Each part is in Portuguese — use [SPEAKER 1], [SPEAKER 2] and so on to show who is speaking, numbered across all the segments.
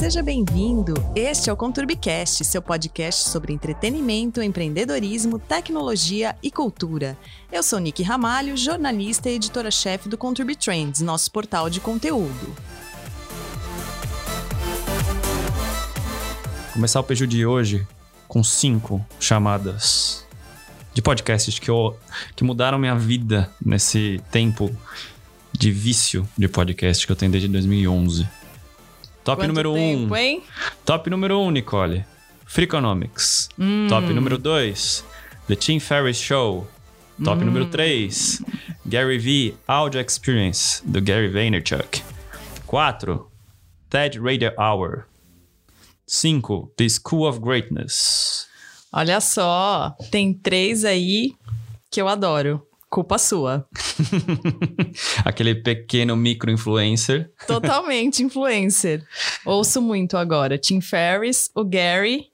[SPEAKER 1] Seja bem-vindo. Este é o Conturbicast, seu podcast sobre entretenimento, empreendedorismo, tecnologia e cultura. Eu sou Nick Ramalho, jornalista e editora-chefe do Conturbi Trends, nosso portal de conteúdo.
[SPEAKER 2] Começar o Peju de hoje com cinco chamadas de podcasts que, eu, que mudaram minha vida nesse tempo de vício de podcast que eu tenho desde 2011. Top
[SPEAKER 1] Quanto
[SPEAKER 2] número
[SPEAKER 1] tempo,
[SPEAKER 2] um.
[SPEAKER 1] hein?
[SPEAKER 2] Top número um, Nicole. Freakonomics.
[SPEAKER 1] Hum.
[SPEAKER 2] Top número dois. The Tim Ferriss Show. Top número três. Gary V Audio Experience, do Gary Vaynerchuk. 4. TED Radio Hour. 5. The School of Greatness.
[SPEAKER 1] Olha só, tem três aí que eu adoro. Culpa sua.
[SPEAKER 2] Aquele pequeno micro-influencer.
[SPEAKER 1] Totalmente influencer. Ouço muito agora. Tim Ferriss, o Gary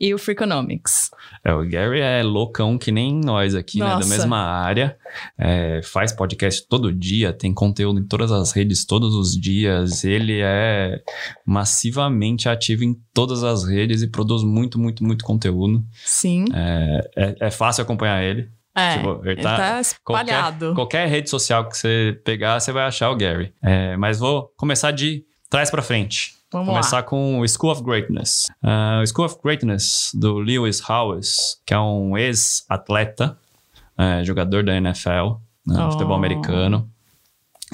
[SPEAKER 1] e o Freakonomics.
[SPEAKER 2] É, o Gary é loucão que nem nós aqui, né? Da
[SPEAKER 1] Nossa.
[SPEAKER 2] mesma área. É, faz podcast todo dia, tem conteúdo em todas as redes todos os dias. Ele é massivamente ativo em todas as redes e produz muito, muito, muito conteúdo.
[SPEAKER 1] Sim.
[SPEAKER 2] É, é- é fácil acompanhar ele.
[SPEAKER 1] É,
[SPEAKER 2] Tipo, ele
[SPEAKER 1] ele
[SPEAKER 2] tá-
[SPEAKER 1] tá espalhado.
[SPEAKER 2] Qualquer, qualquer rede social que você pegar, você vai achar o Gary. É, mas vou começar de trás pra frente.
[SPEAKER 1] Vamos
[SPEAKER 2] começar
[SPEAKER 1] lá.
[SPEAKER 2] com o School of Greatness. Ah, o School of Greatness, do Lewis Howes, que é um ex-atleta, é, jogador da NFL, né,
[SPEAKER 1] Oh.
[SPEAKER 2] futebol americano.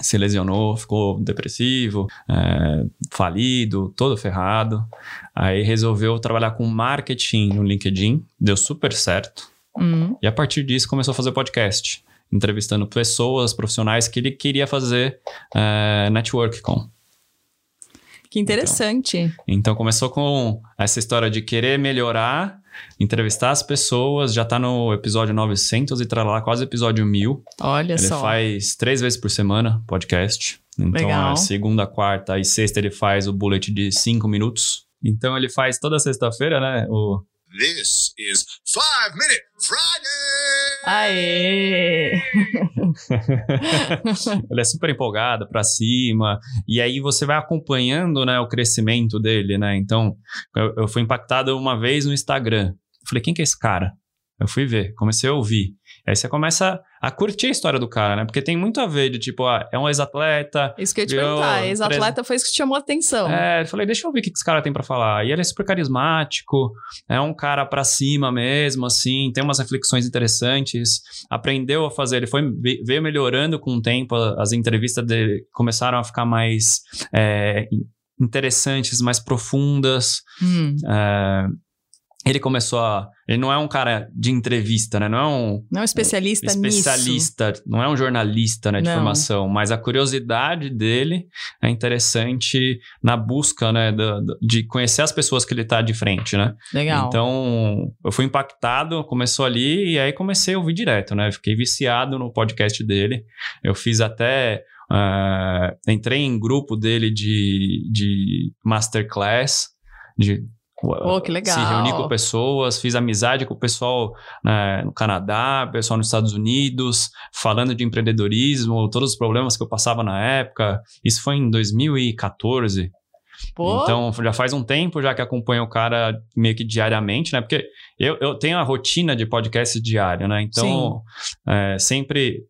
[SPEAKER 2] Se lesionou, ficou depressivo, é, falido, todo ferrado. Aí resolveu trabalhar com marketing no LinkedIn, deu super certo.
[SPEAKER 1] Hum,
[SPEAKER 2] E a partir disso começou a fazer podcast, entrevistando pessoas, profissionais que ele queria fazer é, network com.
[SPEAKER 1] que interessante.
[SPEAKER 2] Então começou com essa história de querer melhorar, entrevistar as pessoas, já tá no episódio 900 e tá lá quase episódio 1000.
[SPEAKER 1] Olha
[SPEAKER 2] ele
[SPEAKER 1] só.
[SPEAKER 2] faz três vezes por semana podcast. Então,
[SPEAKER 1] Legal.
[SPEAKER 2] a segunda, quarta e sexta ele faz o bullet de cinco minutos. Então, ele faz toda sexta-feira, né? O,
[SPEAKER 3] This is Five Minute Friday!
[SPEAKER 1] Aê!
[SPEAKER 2] ele é super empolgado pra cima. E aí você vai acompanhando, né, o crescimento dele, né? Então, eu, eu fui impactado uma vez no Instagram. Falei, quem que é esse cara? Eu fui ver, comecei a ouvir. Aí você começa a curtir a história do cara, né? Porque tem muito a ver de tipo, ah, é um ex-atleta.
[SPEAKER 1] Isso que eu ia te
[SPEAKER 2] Virou
[SPEAKER 1] perguntar. Ex-atleta foi isso que te chamou a atenção.
[SPEAKER 2] É, eu falei, deixa eu ver o que esse cara tem pra falar. E ele é super carismático, é um cara pra cima mesmo, assim, tem umas reflexões interessantes. Aprendeu a fazer, ele foi ve- veio melhorando com o tempo, as entrevistas dele começaram a ficar mais é, in- interessantes, mais profundas.
[SPEAKER 1] Hum,
[SPEAKER 2] É, ele começou a. Ele não é um cara de entrevista, né? Não é um
[SPEAKER 1] não é um especialista, nisso.
[SPEAKER 2] especialista, não é um jornalista né, de
[SPEAKER 1] Não.
[SPEAKER 2] formação, mas a curiosidade dele é interessante na busca né, da- da- de conhecer as pessoas que ele está de frente, né?
[SPEAKER 1] Legal.
[SPEAKER 2] Então, eu fui impactado, começou ali e aí comecei a ouvir direto, né? Fiquei viciado no podcast dele. Eu fiz até. ah, entrei em grupo dele de, de masterclass, de
[SPEAKER 1] Pô, que legal.
[SPEAKER 2] se reunir com pessoas, fiz amizade com o pessoal né, no Canadá, pessoal nos Estados Unidos, falando de empreendedorismo, todos os problemas que eu passava na época. Isso foi em 2014.
[SPEAKER 1] Pô,
[SPEAKER 2] Então, já faz um tempo já que acompanho o cara meio que diariamente, né? Porque eu, eu tenho a rotina de podcast diário, né? Então, é, sempre,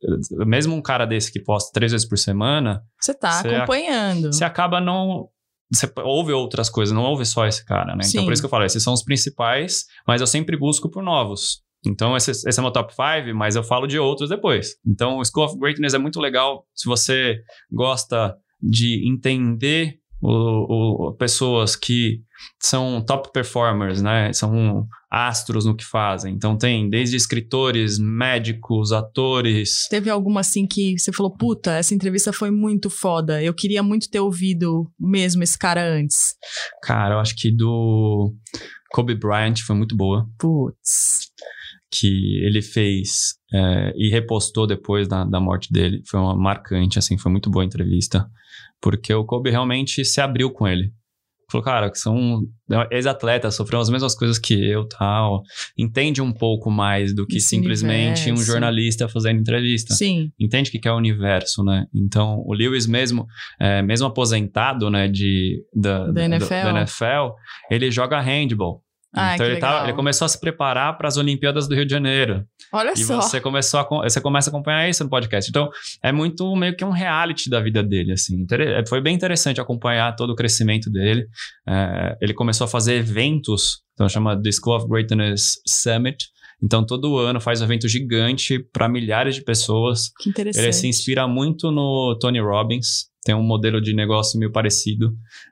[SPEAKER 2] mesmo um cara desse que posta três vezes por semana,
[SPEAKER 1] você tá
[SPEAKER 2] ac-
[SPEAKER 1] acompanhando.
[SPEAKER 2] você acaba não. Você ouve outras coisas, não ouve só esse cara, né?
[SPEAKER 1] Sim.
[SPEAKER 2] Então, por isso que eu falo, esses são os principais, mas eu sempre busco por novos. Então, esse, esse é meu top 5, mas eu falo de outros depois. Então, o School of Greatness é muito legal se você gosta de entender o, o- pessoas que são top performers, né? São astros no que fazem. Então, tem desde escritores, médicos, atores,
[SPEAKER 1] Teve alguma assim que você falou, puta, essa entrevista foi muito foda. Eu queria muito ter ouvido mesmo esse cara antes.
[SPEAKER 2] Cara, eu acho que do Kobe Bryant foi muito boa,
[SPEAKER 1] Putz.
[SPEAKER 2] que ele fez é, e repostou depois da, da morte dele. Foi uma marcante, assim, foi muito boa a entrevista, porque o Kobe realmente se abriu com ele. falou, cara, que são ex-atletas, sofreram as mesmas coisas que eu, tal. Entende um pouco mais do que
[SPEAKER 1] Esse
[SPEAKER 2] simplesmente um
[SPEAKER 1] universo.
[SPEAKER 2] jornalista fazendo entrevista.
[SPEAKER 1] Sim.
[SPEAKER 2] Entende o que é o universo, né? Então, o Lewis mesmo, é, mesmo aposentado, né, de, da,
[SPEAKER 1] Da NFL.
[SPEAKER 2] da NFL, ele joga handball.
[SPEAKER 1] Ah,
[SPEAKER 2] então ele, ele começou a se preparar para as Olimpíadas do Rio de Janeiro.
[SPEAKER 1] Olha
[SPEAKER 2] E
[SPEAKER 1] só.
[SPEAKER 2] você começou a, você começa a acompanhar isso no podcast. Então, é muito meio que um reality da vida dele, assim. É, Foi bem interessante acompanhar todo o crescimento dele. É, ele começou a fazer eventos, então chama The School of Greatness Summit. Então, todo ano faz um evento gigante para milhares de pessoas.
[SPEAKER 1] Que interessante.
[SPEAKER 2] Ele se inspira muito no Tony Robbins. Tem um modelo de negócio meio parecido.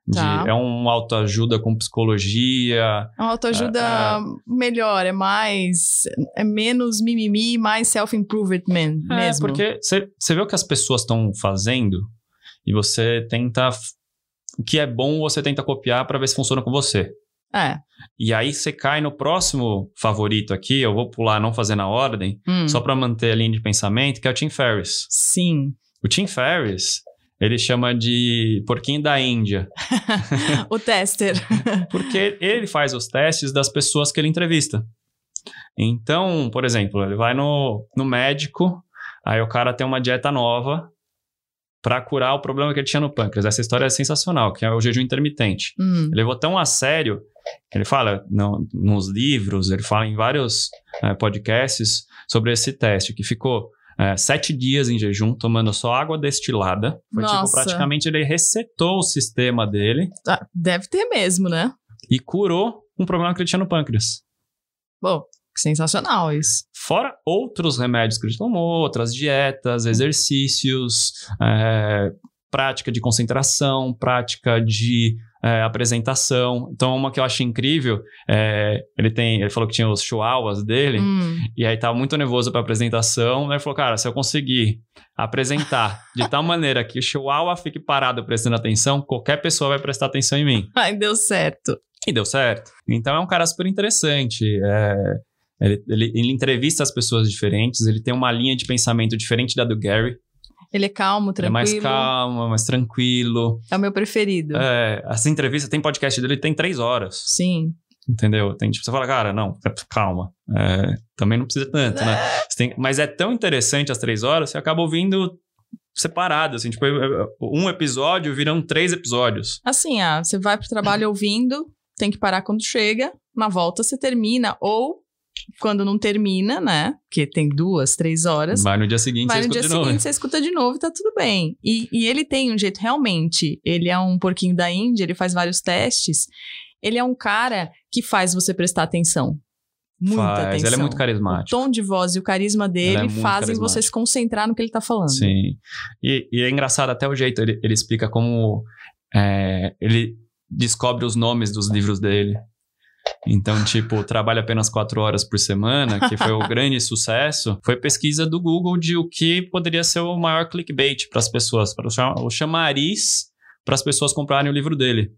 [SPEAKER 2] de-
[SPEAKER 1] Tá.
[SPEAKER 2] É um autoajuda com psicologia,
[SPEAKER 1] É uma autoajuda
[SPEAKER 2] É,
[SPEAKER 1] melhor, é mais. É menos mimimi, mais self-improvement
[SPEAKER 2] É,
[SPEAKER 1] mesmo.
[SPEAKER 2] porque você vê o que as pessoas estão fazendo e você tenta. O que é bom você tenta copiar para ver se funciona com você.
[SPEAKER 1] É.
[SPEAKER 2] E aí você cai no próximo favorito aqui, eu vou pular, não fazer na ordem,
[SPEAKER 1] Hum,
[SPEAKER 2] só para manter a linha de pensamento, que é o Tim Ferriss.
[SPEAKER 1] Sim.
[SPEAKER 2] O Tim Ferriss, ele chama de porquinho da Índia,
[SPEAKER 1] o tester.
[SPEAKER 2] porque ele faz os testes das pessoas que ele entrevista. Então, por exemplo, ele vai no, no médico, aí o cara tem uma dieta nova para curar o problema que ele tinha no pâncreas. Essa história é sensacional, que é o jejum intermitente.
[SPEAKER 1] Hum,
[SPEAKER 2] Ele levou tão a sério, ele fala no- nos livros, ele fala em vários eh, podcasts sobre esse teste, que ficou eh, sete dias em jejum, tomando só água destilada. Foi tipo,
[SPEAKER 1] Nossa.
[SPEAKER 2] praticamente ele resetou o sistema dele
[SPEAKER 1] tá, deve ter mesmo, né?
[SPEAKER 2] e curou um problema que ele tinha no pâncreas.
[SPEAKER 1] Bom, sensacional isso.
[SPEAKER 2] Fora outros remédios que ele tomou, outras dietas, exercícios, é, prática de concentração, prática de é, apresentação. Então, uma que eu acho incrível, é, ele tem, ele falou que tinha os chihuahuas dele,
[SPEAKER 1] Hum,
[SPEAKER 2] e aí tava muito nervoso para apresentação, né? Ele falou, cara, se eu conseguir apresentar de tal maneira que o chihuahua fique parado prestando atenção, qualquer pessoa vai prestar atenção em mim.
[SPEAKER 1] Ai, deu certo.
[SPEAKER 2] E deu certo. Então é um cara super interessante. é, ele, ele- ele entrevista as pessoas diferentes, ele tem uma linha de pensamento diferente da do Gary.
[SPEAKER 1] Ele é calmo,
[SPEAKER 2] Ele é
[SPEAKER 1] tranquilo.
[SPEAKER 2] mais calmo, mais tranquilo.
[SPEAKER 1] É o meu preferido.
[SPEAKER 2] É, essa entrevista tem podcast dele, tem três horas.
[SPEAKER 1] Sim.
[SPEAKER 2] Entendeu? Tem, tipo, você fala, cara, não, calma. é, também não precisa tanto, né? Tem- mas é tão interessante as três horas, você acaba ouvindo separado, assim, tipo, um episódio viram três episódios.
[SPEAKER 1] Assim, ah, você vai pro trabalho ouvindo, tem que parar quando chega, na volta você termina, ou quando não termina, né? Porque tem duas, três horas.
[SPEAKER 2] Vai no dia seguinte,
[SPEAKER 1] Vai
[SPEAKER 2] você
[SPEAKER 1] no
[SPEAKER 2] escuta
[SPEAKER 1] dia
[SPEAKER 2] de novo.
[SPEAKER 1] seguinte, você escuta de novo e tá tudo bem. E, e ele tem um jeito, realmente, ele é um porquinho da Índia, ele faz vários testes. Ele é um cara que faz você prestar atenção. Muita
[SPEAKER 2] Faz,
[SPEAKER 1] atenção.
[SPEAKER 2] ele é muito
[SPEAKER 1] O
[SPEAKER 2] carismático.
[SPEAKER 1] tom de voz e o carisma
[SPEAKER 2] Ele
[SPEAKER 1] dele
[SPEAKER 2] é
[SPEAKER 1] fazem você se concentrar no que ele tá falando.
[SPEAKER 2] Sim. E, e é engraçado até o jeito, ele, ele explica como é, ele descobre os nomes dos livros dele. Então, tipo, trabalha apenas quatro horas por semana, que foi o grande sucesso. Foi pesquisa do Google de o que poderia ser o maior clickbait para as pessoas, para o chama- o chamariz para as pessoas comprarem o livro dele.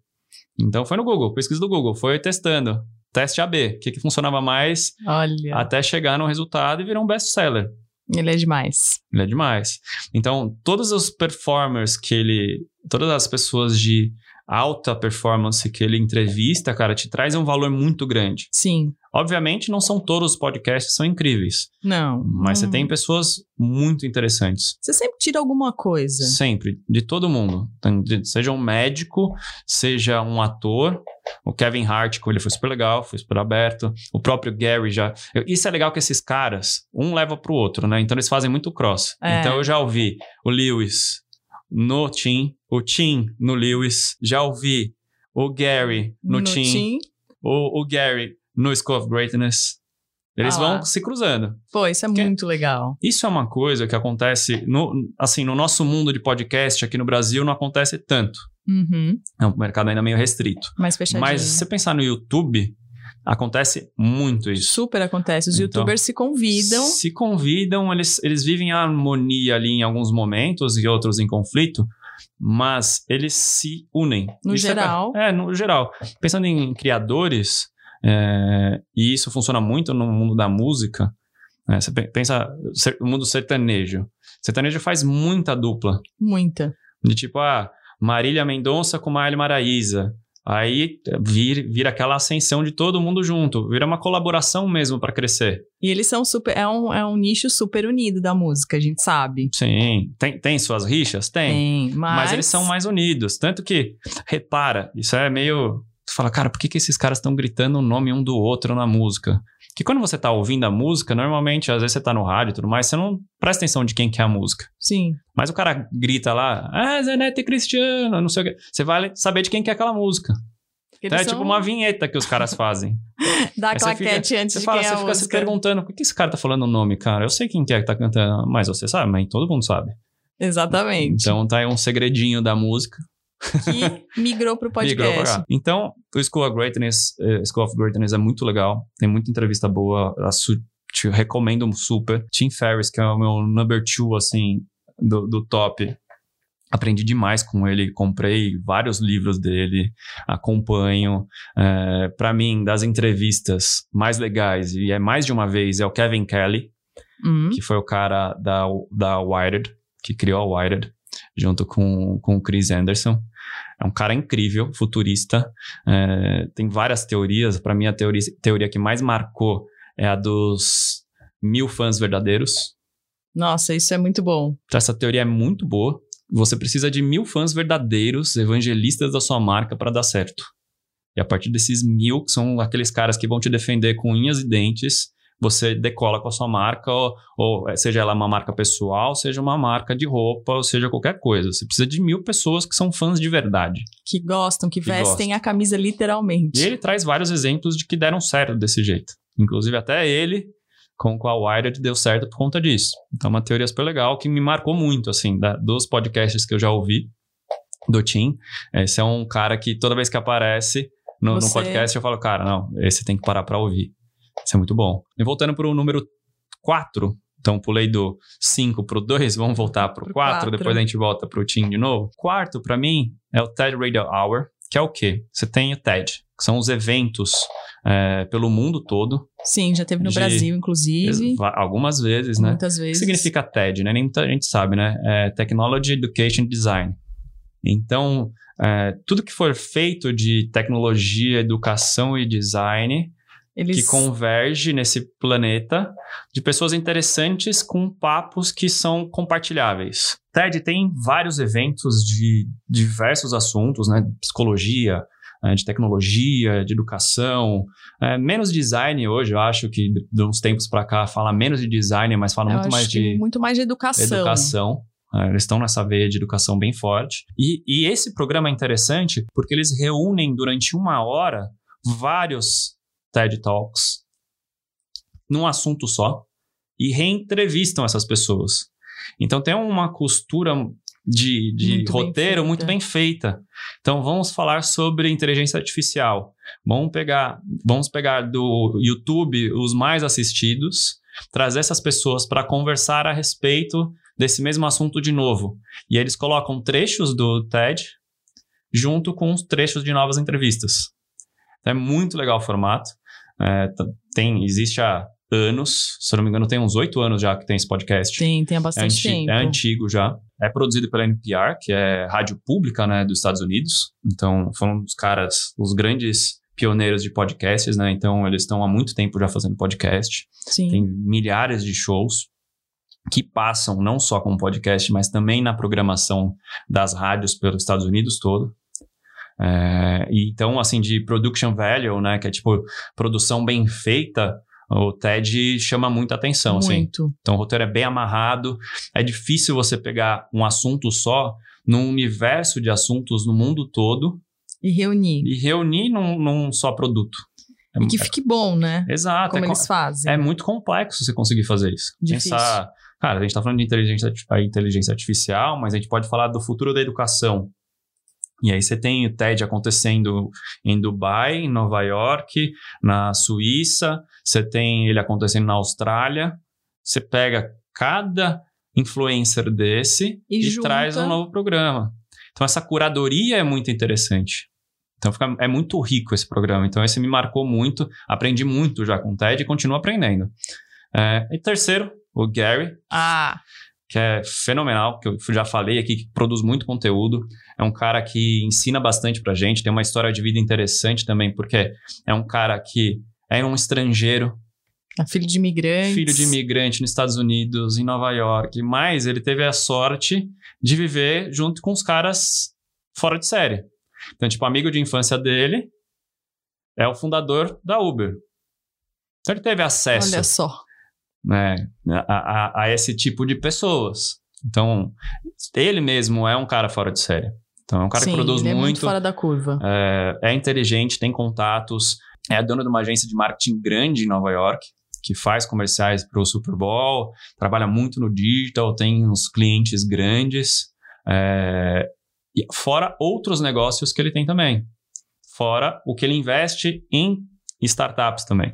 [SPEAKER 2] Então, foi no Google, pesquisa do Google, foi testando. Teste AB, o que, que funcionava mais,
[SPEAKER 1] Olha,
[SPEAKER 2] até chegar no resultado e virar um best-seller.
[SPEAKER 1] ele é demais.
[SPEAKER 2] Ele é demais. Então, todos os performers que ele. Todas as pessoas de alta performance que ele entrevista, cara, te traz um valor muito grande.
[SPEAKER 1] Sim.
[SPEAKER 2] Obviamente, não são todos os podcasts que são incríveis,
[SPEAKER 1] Não.
[SPEAKER 2] mas você
[SPEAKER 1] Hum.
[SPEAKER 2] tem pessoas muito interessantes.
[SPEAKER 1] Você sempre tira alguma coisa.
[SPEAKER 2] Sempre, de todo mundo. Seja um médico, seja um ator. O Kevin Hart, com ele foi super legal, foi super aberto. O próprio Gary já. Isso é legal que esses caras, um leva pro outro, né? Então eles fazem muito cross.
[SPEAKER 1] É.
[SPEAKER 2] Então eu já ouvi o Lewis no Tim, o Tim no Lewis, já ouvi o Gary no, Tim,
[SPEAKER 1] Tim.
[SPEAKER 2] O, o Gary no School of Greatness. Eles
[SPEAKER 1] Ah lá.
[SPEAKER 2] vão se cruzando.
[SPEAKER 1] Pô, isso é
[SPEAKER 2] Que-
[SPEAKER 1] muito legal.
[SPEAKER 2] Isso é uma coisa que acontece no, assim, no nosso mundo de podcast aqui no Brasil não acontece tanto.
[SPEAKER 1] Uhum.
[SPEAKER 2] É um mercado ainda meio restrito.
[SPEAKER 1] Mais fechadinho.
[SPEAKER 2] Mas se você pensar no YouTube, acontece muito isso.
[SPEAKER 1] Super acontece. Os
[SPEAKER 2] Então,
[SPEAKER 1] youtubers se convidam.
[SPEAKER 2] Se convidam, eles, eles vivem a harmonia ali em alguns momentos e outros em conflito, mas eles se unem.
[SPEAKER 1] No
[SPEAKER 2] Isso é-
[SPEAKER 1] geral.
[SPEAKER 2] É, no geral. Pensando em criadores, é, e isso funciona muito no mundo da música, né, você pe- pensa o mundo sertanejo. Sertanejo faz muita dupla.
[SPEAKER 1] Muita.
[SPEAKER 2] De tipo, ah, Marília Mendonça com Maília Maraíza. Aí vira, vira aquela ascensão de todo mundo junto, vira uma colaboração mesmo para crescer.
[SPEAKER 1] E eles são super. É um, é um nicho super unido da música, a gente sabe.
[SPEAKER 2] Sim. Tem, tem suas rixas? Tem.
[SPEAKER 1] Tem, mas.
[SPEAKER 2] Mas eles são mais unidos. Tanto que, repara, isso é meio. Você fala, cara, por que, que esses caras estão gritando o nome um do outro na música? Que quando você tá ouvindo a música, normalmente, às vezes você tá no rádio e tudo mais, você não presta atenção de quem que é a música.
[SPEAKER 1] Sim.
[SPEAKER 2] Mas o cara grita lá, ah, Zenete Cristiano, não sei o quê. Você vai saber de quem que é aquela música. Então é
[SPEAKER 1] são-
[SPEAKER 2] tipo uma vinheta que os caras fazem.
[SPEAKER 1] Dá
[SPEAKER 2] Aí
[SPEAKER 1] claquete
[SPEAKER 2] fica-
[SPEAKER 1] antes
[SPEAKER 2] Você
[SPEAKER 1] de
[SPEAKER 2] fala,
[SPEAKER 1] quem é
[SPEAKER 2] você
[SPEAKER 1] a
[SPEAKER 2] fica se
[SPEAKER 1] música.
[SPEAKER 2] perguntando, por que esse cara tá falando o nome, cara? Eu sei quem que é que tá cantando, mas você sabe, mas todo mundo sabe.
[SPEAKER 1] Exatamente.
[SPEAKER 2] Então tá aí um segredinho da música.
[SPEAKER 1] Que migrou
[SPEAKER 2] Migrou pra
[SPEAKER 1] podcast.
[SPEAKER 2] Então, o School of Greatness, eh, School of Greatness é muito legal. Tem muita entrevista boa. a su- te recomendo super. Tim Ferriss, que é o meu number two, assim, do, do top. Aprendi demais com ele, comprei vários livros dele, acompanho. É, para mim, das entrevistas mais legais, e é mais de uma vez, é o Kevin Kelly,
[SPEAKER 1] Hum.
[SPEAKER 2] que foi o cara da, da Wired, que criou a Wired, junto com, com o Chris Anderson. É um cara incrível, futurista. É, tem várias teorias. Para mim, a teoria, teoria que mais marcou é a dos mil fãs verdadeiros.
[SPEAKER 1] Nossa, isso é muito bom.
[SPEAKER 2] Então, essa teoria é muito boa. Você precisa de mil fãs verdadeiros, evangelistas da sua marca para dar certo. E a partir desses mil, que são aqueles caras que vão te defender com unhas e dentes, você decola com a sua marca, ou, ou seja ela uma marca pessoal, seja uma marca de roupa, ou seja qualquer coisa. Você precisa de mil pessoas que são fãs de verdade.
[SPEAKER 1] Que gostam, que,
[SPEAKER 2] Que
[SPEAKER 1] vestem
[SPEAKER 2] gostam.
[SPEAKER 1] a camisa literalmente.
[SPEAKER 2] E ele traz vários exemplos de que deram certo desse jeito. Inclusive, até ele, com, com a Wired, deu certo por conta disso. Então, é uma teoria super legal que me marcou muito, assim, da- dos podcasts que eu já ouvi do Tim. Esse é um cara que toda vez que aparece no, no
[SPEAKER 1] Você-
[SPEAKER 2] podcast, eu falo, cara, não, esse tem que parar pra ouvir. Isso é muito bom. E voltando pro número 4, então pulei do 5 pro 2, vamos voltar pro
[SPEAKER 1] Pro
[SPEAKER 2] 4,
[SPEAKER 1] quatro.
[SPEAKER 2] depois a gente volta pro Tim de novo. Quarto, pra mim, é o TED Radio Hour, que é o quê? Você tem o TED, que são os eventos é, pelo mundo todo,
[SPEAKER 1] Sim, já teve no
[SPEAKER 2] De-
[SPEAKER 1] Brasil, inclusive.
[SPEAKER 2] algumas vezes, né?
[SPEAKER 1] Muitas
[SPEAKER 2] O que
[SPEAKER 1] vezes.
[SPEAKER 2] significa TED, né? Nem muita gente sabe, né? É Technology, Education Design. Então, é, tudo que for feito de tecnologia, educação e design
[SPEAKER 1] Eles...
[SPEAKER 2] que converge nesse planeta de pessoas interessantes com papos que são compartilháveis. TED tem vários eventos de diversos assuntos, né? Psicologia, eh, de tecnologia, de educação, eh, menos design hoje, eu acho que de uns tempos para cá fala menos de design, mas fala
[SPEAKER 1] Eu
[SPEAKER 2] muito mais de
[SPEAKER 1] muito mais de educação.
[SPEAKER 2] educação. É, Eles estão nessa veia de educação bem forte. E, e esse programa é interessante porque eles reúnem durante uma hora vários TED Talks num assunto só e reentrevistam essas pessoas. Então tem uma costura de, de
[SPEAKER 1] Muito bem
[SPEAKER 2] roteiro
[SPEAKER 1] feita.
[SPEAKER 2] muito bem feita. Então vamos falar sobre inteligência artificial. Vamos pegar, vamos pegar do YouTube os mais assistidos, trazer essas pessoas para conversar a respeito desse mesmo assunto de novo. E eles colocam trechos do TED junto com os trechos de novas entrevistas. Então é muito legal o formato. É, tem, existe há anos, se eu não me engano, tem uns oito anos já que tem esse podcast.
[SPEAKER 1] Tem, tem há
[SPEAKER 2] É,
[SPEAKER 1] bastante
[SPEAKER 2] anti-
[SPEAKER 1] tempo.
[SPEAKER 2] é antigo já. É produzido pela NPR, que é rádio pública né, dos Estados Unidos. Então, foram os caras, os grandes pioneiros de podcasts, né? Então, eles estão há muito tempo já fazendo podcast.
[SPEAKER 1] Sim.
[SPEAKER 2] Tem milhares de shows que passam não só como podcast, mas também na programação das rádios pelos Estados Unidos todo. É, e então, assim, de production value, né? Que é tipo produção bem feita, o TED chama muita atenção, assim.
[SPEAKER 1] Muito.
[SPEAKER 2] Então o roteiro é bem amarrado. É difícil você pegar um assunto só num universo de assuntos no mundo todo
[SPEAKER 1] E reunir.
[SPEAKER 2] e reunir num, num só produto. É,
[SPEAKER 1] E que
[SPEAKER 2] é-
[SPEAKER 1] fique bom, né?
[SPEAKER 2] exato.
[SPEAKER 1] Como
[SPEAKER 2] é,
[SPEAKER 1] eles fazem.
[SPEAKER 2] é muito complexo você conseguir fazer isso.
[SPEAKER 1] Difícil.
[SPEAKER 2] Pensar, cara, a gente está falando de inteligência, inteligência artificial, mas a gente pode falar do futuro da educação. E aí você tem o TED acontecendo em Dubai, em Nova York, na Suíça, você tem ele acontecendo na Austrália. Você pega cada influencer desse
[SPEAKER 1] E
[SPEAKER 2] e,
[SPEAKER 1] junta.
[SPEAKER 2] traz um novo programa. Então essa curadoria é muito interessante. Então fica, é muito rico esse programa. Então esse me marcou muito, aprendi muito já com o TED e continuo aprendendo. É, e terceiro, o Gary.
[SPEAKER 1] Ah,
[SPEAKER 2] que é fenomenal, que eu já falei aqui, que produz muito conteúdo. É um cara que ensina bastante pra gente, tem uma história de vida interessante também, porque é um cara que é um estrangeiro,
[SPEAKER 1] É filho de imigrante.
[SPEAKER 2] filho de imigrante nos Estados Unidos, em Nova York, mas ele teve a sorte de viver junto com os caras fora de série. Então, tipo, amigo de infância dele é o fundador da Uber. Então ele teve acesso
[SPEAKER 1] Olha só.
[SPEAKER 2] Né, a, a- a esse tipo de pessoas. Então, ele mesmo é um cara fora de série. Então, é um cara
[SPEAKER 1] Sim,
[SPEAKER 2] que produz
[SPEAKER 1] ele é muito
[SPEAKER 2] muito,
[SPEAKER 1] fora da curva.
[SPEAKER 2] é, é inteligente, tem contatos, é dono de uma agência de marketing grande em Nova York, que faz comerciais para o Super Bowl, trabalha muito no digital, tem uns clientes grandes, é, e fora outros negócios que ele tem também. Fora o que ele investe em startups também.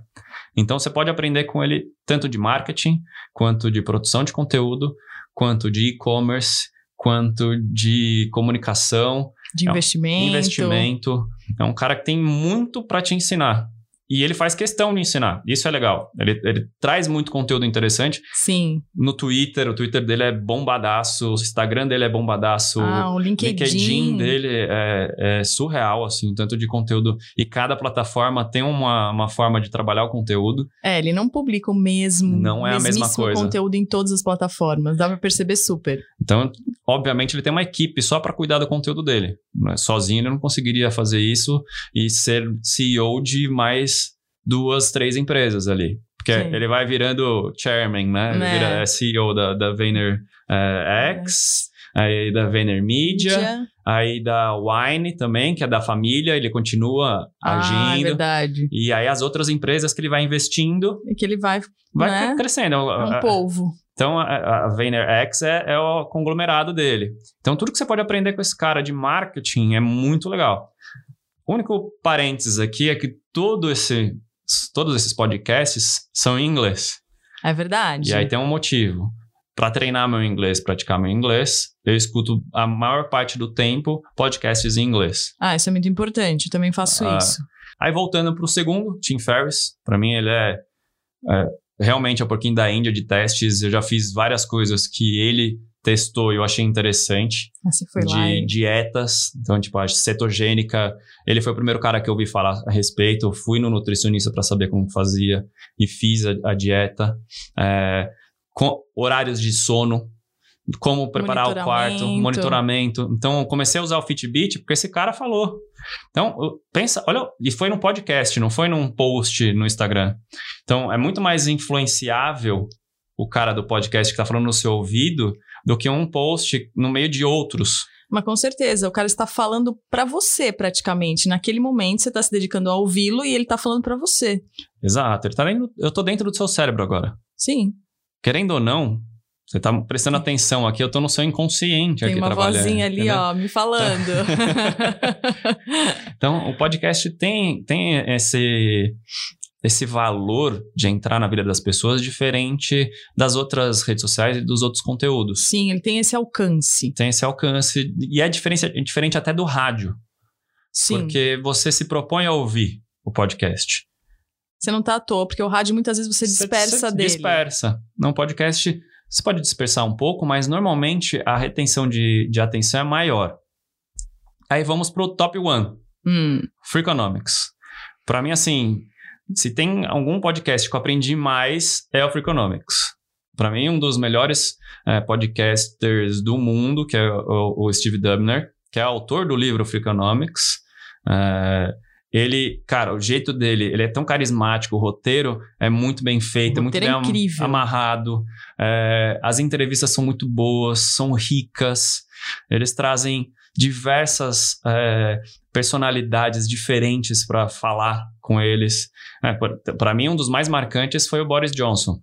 [SPEAKER 2] Então você pode aprender com ele tanto de marketing, quanto de produção de conteúdo, quanto de e-commerce, quanto de comunicação,
[SPEAKER 1] De
[SPEAKER 2] é um
[SPEAKER 1] investimento.
[SPEAKER 2] investimento. É um cara que tem muito para te ensinar. E ele faz questão de ensinar. Isso é legal. Ele, ele traz muito conteúdo interessante.
[SPEAKER 1] Sim.
[SPEAKER 2] No Twitter, o Twitter dele é bombadaço, o Instagram dele é bombadaço.
[SPEAKER 1] Ah, o
[SPEAKER 2] o
[SPEAKER 1] LinkedIn.
[SPEAKER 2] LinkedIn dele é, é surreal, assim, tanto de conteúdo. E cada plataforma tem uma, uma forma de trabalhar o conteúdo.
[SPEAKER 1] É, ele não publica o mesmo.
[SPEAKER 2] Não é a mesma coisa.
[SPEAKER 1] conteúdo em todas as plataformas. Dá pra perceber super.
[SPEAKER 2] Então, obviamente, ele tem uma equipe só para cuidar do conteúdo dele. né? Sozinho ele não conseguiria fazer isso e ser CEO de mais duas, três empresas ali. Porque
[SPEAKER 1] Sim.
[SPEAKER 2] ele vai virando chairman, né? Ele
[SPEAKER 1] Né.
[SPEAKER 2] vira é, CEO da, da Vayner eh, X, aí da Vayner Media, aí da Wine também, que é da família, ele continua
[SPEAKER 1] Ah, é
[SPEAKER 2] agindo.
[SPEAKER 1] verdade.
[SPEAKER 2] e aí as outras empresas que ele vai investindo,
[SPEAKER 1] É que ele vai.
[SPEAKER 2] vai
[SPEAKER 1] né?
[SPEAKER 2] crescendo.
[SPEAKER 1] É um polvo.
[SPEAKER 2] Então, a, a Vayner X é, é o conglomerado dele. Então, tudo que você pode aprender com esse cara de marketing é muito legal. O único parênteses aqui é que todo esse, todos esses podcasts são em inglês.
[SPEAKER 1] É verdade.
[SPEAKER 2] E aí tem um motivo. Para treinar meu inglês, praticar meu inglês, eu escuto a maior parte do tempo podcasts em inglês.
[SPEAKER 1] Ah, isso é muito importante. Eu também faço
[SPEAKER 2] Ah,
[SPEAKER 1] isso.
[SPEAKER 2] Aí voltando para o segundo, Tim Ferriss, para mim ele é, é realmente um pouquinho da Índia de testes. Eu já fiz várias coisas que ele testou e eu achei interessante
[SPEAKER 1] Você foi lá.
[SPEAKER 2] de
[SPEAKER 1] e-
[SPEAKER 2] dietas. Então, tipo, a cetogênica, ele foi o primeiro cara que eu ouvi falar a respeito. Eu fui no nutricionista para saber como fazia e fiz a, a dieta. É, com horários de sono, como preparar o quarto,
[SPEAKER 1] Monitoramento.
[SPEAKER 2] Então, comecei a usar o Fitbit porque esse cara falou. Então, pensa, olha, e foi num podcast, não foi num post no Instagram. Então, é muito mais influenciável o cara do podcast que está falando no seu ouvido do que um post no meio de outros.
[SPEAKER 1] Mas com certeza, o cara está falando pra você praticamente. Naquele momento, você tá se dedicando a ouvi-lo e ele tá falando pra você.
[SPEAKER 2] Exato. Ele tá dentro, eu tô dentro do seu cérebro agora.
[SPEAKER 1] Sim.
[SPEAKER 2] Querendo ou não, você tá prestando atenção aqui, eu tô no seu inconsciente
[SPEAKER 1] Tem
[SPEAKER 2] aqui
[SPEAKER 1] uma vozinha ali,
[SPEAKER 2] entendeu?
[SPEAKER 1] ó, me falando.
[SPEAKER 2] Então, o podcast tem, tem esse, esse valor de entrar na vida das pessoas diferente das outras redes sociais e dos outros conteúdos.
[SPEAKER 1] Sim, ele tem esse alcance.
[SPEAKER 2] Tem esse alcance. E é diferente, é diferente até do rádio.
[SPEAKER 1] Sim.
[SPEAKER 2] Porque você se propõe a ouvir o podcast.
[SPEAKER 1] Você não tá à toa, porque o rádio muitas vezes você dispersa
[SPEAKER 2] Você
[SPEAKER 1] dele.
[SPEAKER 2] Dispersa. Num podcast, você pode dispersar um pouco, mas normalmente a retenção de, de atenção é maior. Aí vamos pro top one.
[SPEAKER 1] Hum,
[SPEAKER 2] Freakonomics. Pra mim, assim, se tem algum podcast que eu aprendi mais, é o Freakonomics. Pra mim, um dos melhores eh, podcasters do mundo, que é o, o Steve Dubner, que é autor do livro Freakonomics. Eh, ele, cara, o jeito dele, ele é tão carismático, o roteiro é muito bem feito, é muito bem
[SPEAKER 1] é incrível.
[SPEAKER 2] amarrado. eh, as entrevistas são muito boas, são ricas. Eles trazem diversas eh, personalidades diferentes para falar com eles. para mim, um dos mais marcantes foi o Boris Johnson.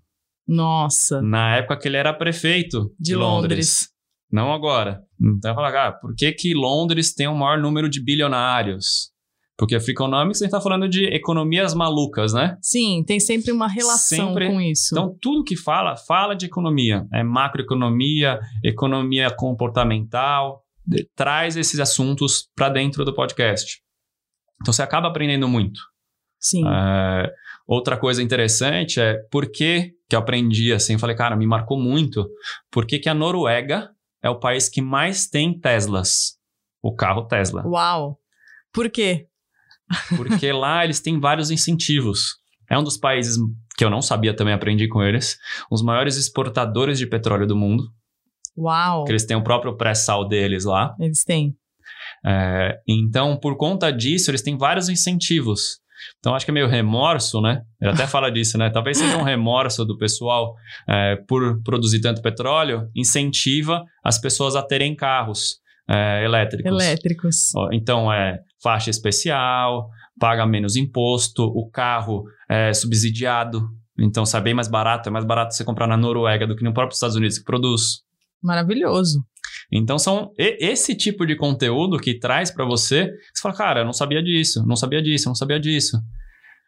[SPEAKER 1] nossa.
[SPEAKER 2] Na época que ele era prefeito
[SPEAKER 1] De
[SPEAKER 2] de, Londres.
[SPEAKER 1] Londres.
[SPEAKER 2] Não agora. Então eu falo, ah, por que, que Londres tem o maior número de bilionários? Porque a Freakonomics a gente tá falando de economias malucas, né?
[SPEAKER 1] Sim, tem sempre uma relação
[SPEAKER 2] Sempre.
[SPEAKER 1] com isso.
[SPEAKER 2] Então, tudo que fala, fala de economia. É macroeconomia, economia comportamental, de- traz esses assuntos para dentro do podcast. Então, você acaba aprendendo muito.
[SPEAKER 1] Sim.
[SPEAKER 2] É, outra coisa interessante é por que que eu aprendi assim, falei, cara, me marcou muito, por que que a Noruega é o país que mais tem Teslas, o carro Tesla.
[SPEAKER 1] Uau! Por quê?
[SPEAKER 2] Porque lá eles têm vários incentivos. É um dos países que eu não sabia também, aprendi com eles, os maiores exportadores de petróleo do mundo.
[SPEAKER 1] Uau!
[SPEAKER 2] Que eles têm o próprio pré-sal deles lá.
[SPEAKER 1] Eles têm.
[SPEAKER 2] É, então, por conta disso, eles têm vários incentivos. Então, acho que é meio remorso, né? Ele até fala disso, né? Talvez seja um remorso do pessoal é, por produzir tanto petróleo, incentiva as pessoas a terem carros é, elétricos.
[SPEAKER 1] Elétricos.
[SPEAKER 2] Então, é faixa especial, paga menos imposto, o carro é subsidiado. Então, sai bem mais barato. É mais barato você comprar na Noruega do que no próprio Estados Unidos que produz.
[SPEAKER 1] Maravilhoso.
[SPEAKER 2] Então são esse tipo de conteúdo que traz pra você, você fala, cara, eu não sabia disso, não sabia disso, não sabia disso.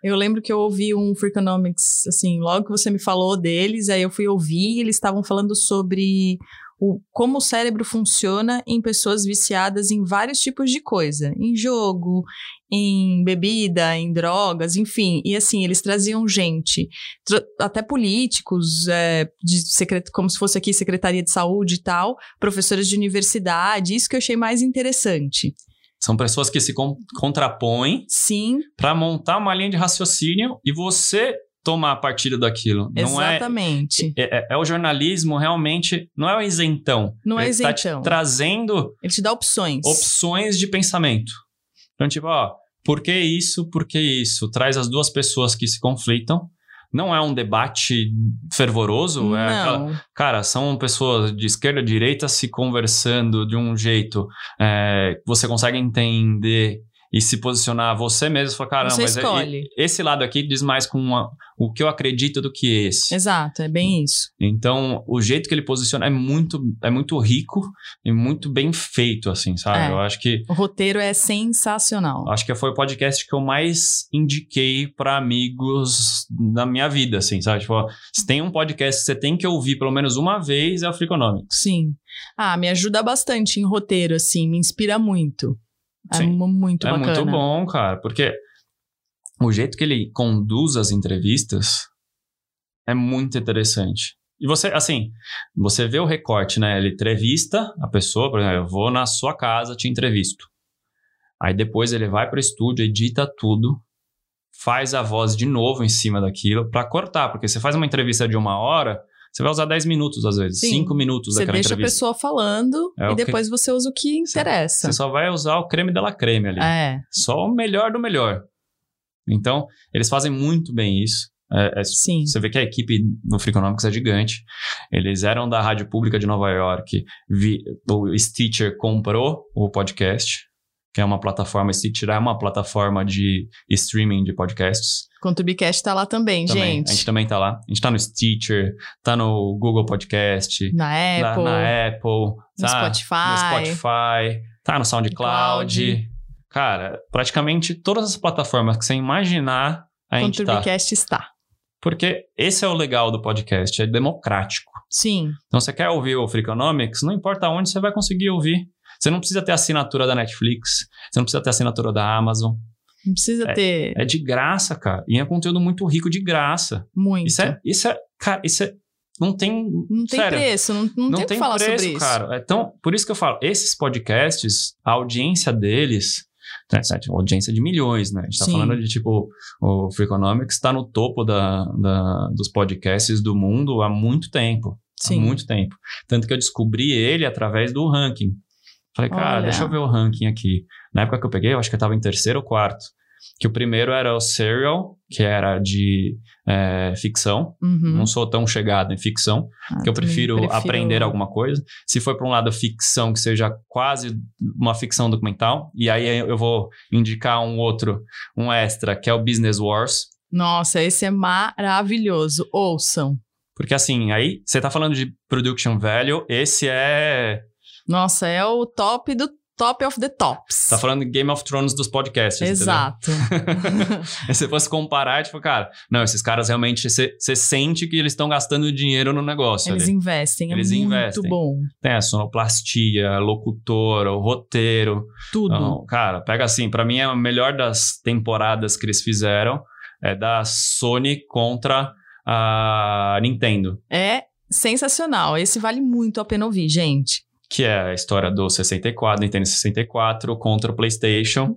[SPEAKER 1] Eu lembro que eu ouvi um Freakonomics, assim, logo que você me falou deles, aí eu fui ouvir e eles estavam falando sobre o, como o cérebro funciona em pessoas viciadas em vários tipos de coisa. Em jogo, em bebida, em drogas, enfim. E assim, eles traziam gente, tra- até políticos, é, de secret, como se fosse aqui Secretaria de Saúde e tal, professores de universidade, isso que eu achei mais interessante.
[SPEAKER 2] São pessoas que se con- contrapõem
[SPEAKER 1] Sim,
[SPEAKER 2] pra montar uma linha de raciocínio e você tomar partido daquilo. Não é,
[SPEAKER 1] exatamente.
[SPEAKER 2] é, é- é o jornalismo realmente, não é o isentão.
[SPEAKER 1] Não é
[SPEAKER 2] Ele tá te
[SPEAKER 1] isentão.
[SPEAKER 2] trazendo
[SPEAKER 1] Ele te dá opções.
[SPEAKER 2] opções de pensamento. Então, tipo, ó, por que isso, por que isso? Traz as duas pessoas que se conflitam. Não é um debate fervoroso, é aquela,
[SPEAKER 1] Não,
[SPEAKER 2] Cara, são pessoas de esquerda e direita se conversando de um jeito é, você consegue entender e se posicionar você mesmo. Fala, caramba,
[SPEAKER 1] Você
[SPEAKER 2] mas é-
[SPEAKER 1] escolhe.
[SPEAKER 2] esse lado aqui diz mais com uma- o que eu acredito do que esse.
[SPEAKER 1] exato, é bem isso.
[SPEAKER 2] Então, o jeito que ele posiciona é muito, é muito rico e muito bem feito, assim, sabe?
[SPEAKER 1] É.
[SPEAKER 2] Eu acho que
[SPEAKER 1] O roteiro é sensacional.
[SPEAKER 2] Acho que foi o podcast que eu mais indiquei pra amigos na minha vida, assim, sabe? Tipo, se tem um podcast que você tem que ouvir pelo menos uma vez, é o Freakonomics.
[SPEAKER 1] Sim. Ah, me ajuda bastante em roteiro, assim, me inspira muito. É
[SPEAKER 2] Sim.
[SPEAKER 1] mu- muito
[SPEAKER 2] é
[SPEAKER 1] bacana.
[SPEAKER 2] muito bom, cara, porque o jeito que ele conduz as entrevistas é muito interessante. E você, assim, você vê o recorte, né? Ele entrevista a pessoa, por exemplo, eu vou na sua casa, te entrevisto. Aí depois ele vai para o estúdio, edita tudo, faz a voz de novo em cima daquilo para cortar, porque você faz uma entrevista de uma hora, você vai usar 10 minutos às vezes,
[SPEAKER 1] Sim.
[SPEAKER 2] 5 minutos
[SPEAKER 1] Você
[SPEAKER 2] daquela
[SPEAKER 1] deixa a
[SPEAKER 2] entrevista.
[SPEAKER 1] pessoa falando
[SPEAKER 2] É
[SPEAKER 1] e
[SPEAKER 2] o que-
[SPEAKER 1] depois você usa o que interessa.
[SPEAKER 2] Você só vai usar o creme dela creme ali.
[SPEAKER 1] É,
[SPEAKER 2] Só o melhor do melhor. Então, eles fazem muito bem isso. É- é-
[SPEAKER 1] sim.
[SPEAKER 2] você vê que a equipe no Freakonomics é gigante. Eles eram da Rádio Pública de Nova York. Vi- o Stitcher comprou o podcast, que é uma plataforma. Stitcher é uma plataforma de streaming de podcasts.
[SPEAKER 1] Conturbicast tá lá também,
[SPEAKER 2] Também.
[SPEAKER 1] gente.
[SPEAKER 2] A gente também tá lá. A gente tá no Stitcher, tá no Google Podcast,
[SPEAKER 1] Na
[SPEAKER 2] na,
[SPEAKER 1] Apple,
[SPEAKER 2] na Apple,
[SPEAKER 1] no
[SPEAKER 2] tá
[SPEAKER 1] Spotify.
[SPEAKER 2] no Spotify, tá no SoundCloud.
[SPEAKER 1] Cloud.
[SPEAKER 2] Cara, praticamente todas as plataformas que você imaginar, a gente tá.
[SPEAKER 1] Conturbicast está.
[SPEAKER 2] Porque esse é o legal do podcast, é democrático.
[SPEAKER 1] Sim,
[SPEAKER 2] Então, você quer ouvir o Freakonomics, não importa onde você vai conseguir ouvir. Você não precisa ter assinatura da Netflix, você não precisa ter assinatura da Amazon.
[SPEAKER 1] não precisa ter
[SPEAKER 2] É de graça, cara. E é conteúdo muito rico de graça.
[SPEAKER 1] muito.
[SPEAKER 2] Isso é, isso é, cara, isso é, não tem,
[SPEAKER 1] Não tem
[SPEAKER 2] sério,
[SPEAKER 1] preço, não, não, tem o que falar
[SPEAKER 2] preço,
[SPEAKER 1] sobre isso.
[SPEAKER 2] cara. Então, por isso que eu falo, esses podcasts, a audiência deles, né, certo? audiência de milhões, né? A gente tá
[SPEAKER 1] Sim.
[SPEAKER 2] falando de tipo, o Freakonomics está no topo da, da- dos podcasts do mundo há muito tempo.
[SPEAKER 1] Sim.
[SPEAKER 2] Há muito tempo. Tanto que eu descobri ele através do ranking. Falei, cara,
[SPEAKER 1] Olha.
[SPEAKER 2] deixa eu ver o ranking aqui. Na época que eu peguei, eu acho que eu tava em terceiro ou quarto. Que o primeiro era o Serial, que era de é, ficção.
[SPEAKER 1] Uhum.
[SPEAKER 2] Não sou tão chegado em ficção,
[SPEAKER 1] Ah,
[SPEAKER 2] porque eu
[SPEAKER 1] também
[SPEAKER 2] prefiro, aprender alguma coisa. Se for para um lado ficção que seja quase uma ficção documental, e aí eu vou indicar um outro, um extra, que é o Business Wars.
[SPEAKER 1] Nossa, esse é maravilhoso. Ouçam.
[SPEAKER 2] Porque assim, aí você tá falando de production value, esse é.
[SPEAKER 1] Nossa, é o top do top of the tops.
[SPEAKER 2] Tá falando de Game of Thrones dos podcasts.
[SPEAKER 1] Exato.
[SPEAKER 2] Se você fosse comparar, tipo, cara, não, esses caras realmente, você sente que eles estão gastando dinheiro no negócio.
[SPEAKER 1] Eles
[SPEAKER 2] ali.
[SPEAKER 1] investem, é
[SPEAKER 2] Eles
[SPEAKER 1] muito
[SPEAKER 2] investem.
[SPEAKER 1] bom.
[SPEAKER 2] Tem a sonoplastia, locutor, o roteiro.
[SPEAKER 1] Tudo.
[SPEAKER 2] Então, cara, pega assim, pra mim é a melhor das temporadas que eles fizeram. é da Sony contra a Nintendo.
[SPEAKER 1] É sensacional. Esse vale muito a pena ouvir, gente.
[SPEAKER 2] Que é a história do 64, Nintendo 64 contra o PlayStation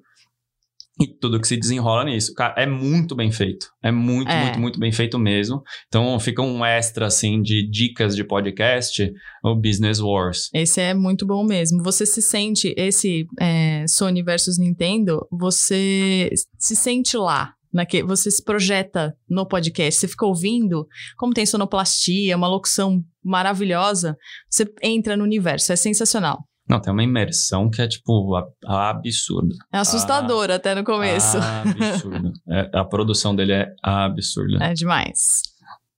[SPEAKER 2] e tudo que se desenrola nisso. Cara, é muito bem feito. É muito,
[SPEAKER 1] É.
[SPEAKER 2] muito, muito bem feito mesmo. Então fica um extra, assim, de dicas de podcast, o Business Wars.
[SPEAKER 1] Esse é muito bom mesmo. Você se sente, esse é, Sony versus Nintendo, você se sente lá. Naque, você se projeta no podcast, você fica ouvindo, como tem sonoplastia, uma locução maravilhosa, você entra no universo, é sensacional.
[SPEAKER 2] Não, tem uma imersão que é, tipo, a- a absurda.
[SPEAKER 1] É assustador até no começo.
[SPEAKER 2] Absurdo. É, a produção dele é absurda.
[SPEAKER 1] É demais.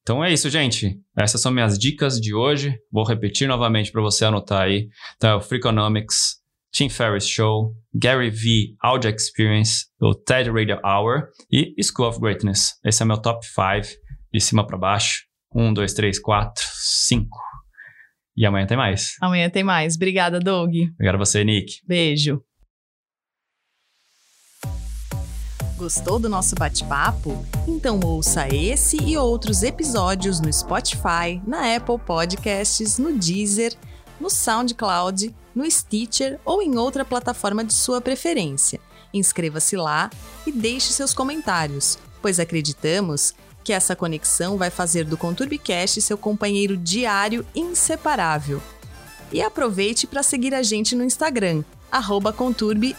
[SPEAKER 2] Então é isso, gente. Essas são minhas dicas de hoje. Vou repetir novamente para você anotar aí. Então é o Freakonomics, Tim Ferriss Show, Gary V Audio Experience, o TED Radio Hour e School of Greatness. Esse é meu top 5, de cima para baixo. Um, dois, três, quatro, cinco. E amanhã tem mais.
[SPEAKER 1] Amanhã tem mais. Obrigada, Doug.
[SPEAKER 2] Obrigado a você, Nick.
[SPEAKER 1] Beijo. Gostou do nosso bate-papo? Então ouça esse e outros episódios no Spotify, na Apple Podcasts, no Deezer, no SoundCloud, no Stitcher ou em outra plataforma de sua preferência. Inscreva-se lá e deixe seus comentários, pois acreditamos que essa conexão vai fazer do Conturbicast seu companheiro diário inseparável. E aproveite para seguir a gente no Instagram, arroba conturbe.